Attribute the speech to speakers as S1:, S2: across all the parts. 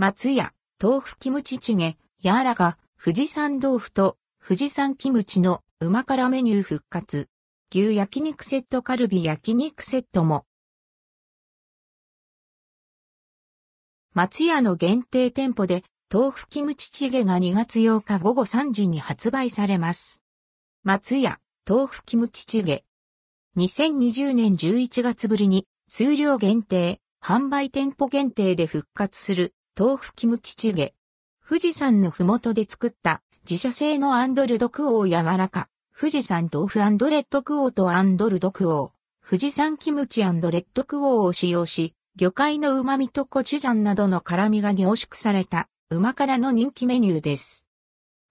S1: 松屋、豆腐キムチチゲ、柔らか、富士山豆腐と富士山キムチの旨辛メニュー復活。牛焼肉セットカルビ焼肉セットも。松屋の限定店舗で豆腐キムチチゲが2月8日午後3時に発売されます。松屋、豆腐キムチチゲ。2020年11月ぶりに数量限定、販売店舗限定で復活する豆腐キムチチゲ。富士山のふもとで作った自社製のアンドルドクオー柔らか。富士山豆腐アンドレッドクオーとアンドルドクオー。富士山キムチアンドレッドクオーを使用し、魚介の旨味とコチュジャンなどの辛味が凝縮された、旨辛の人気メニューです。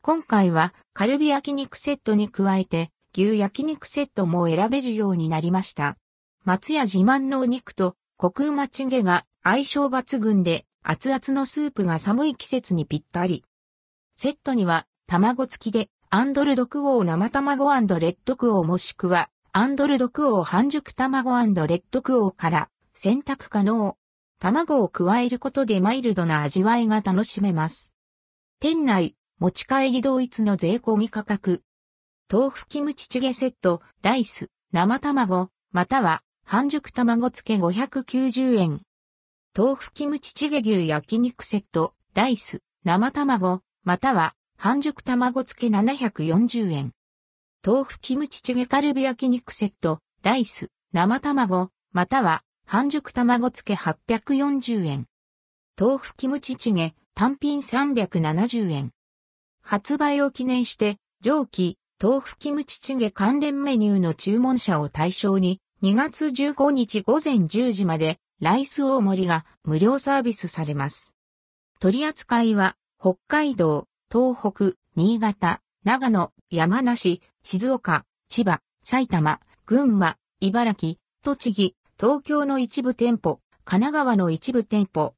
S1: 今回は、カルビ焼肉セットに加えて、牛焼肉セットも選べるようになりました。松屋自慢のお肉と、コクうまチゲが相性抜群で、熱々のスープが寒い季節にぴったり。セットには、卵付きで、アンドルドクオー生卵レッドクオーもしくは、アンドルドクオー半熟卵レッドクオーから、選択可能。卵を加えることでマイルドな味わいが楽しめます。店内、持ち帰り同一の税込み価格。豆腐キムチチゲセット、ライス、生卵、または半熟卵付け590円。豆腐キムチチゲ牛焼肉セット、ライス、生卵、または半熟卵付け740円。豆腐キムチチゲカルビ焼肉セット、ライス、生卵、または半熟卵付け840円。豆腐キムチチゲ単品370円。発売を記念して、上記、豆腐キムチチゲ関連メニューの注文者を対象に、2月15日午前10時まで、ライス大盛りが無料サービスされます。取り扱いは、北海道、東北、新潟、長野、山梨、静岡、千葉、埼玉、群馬、茨城、栃木、東京の一部店舗、神奈川の一部店舗、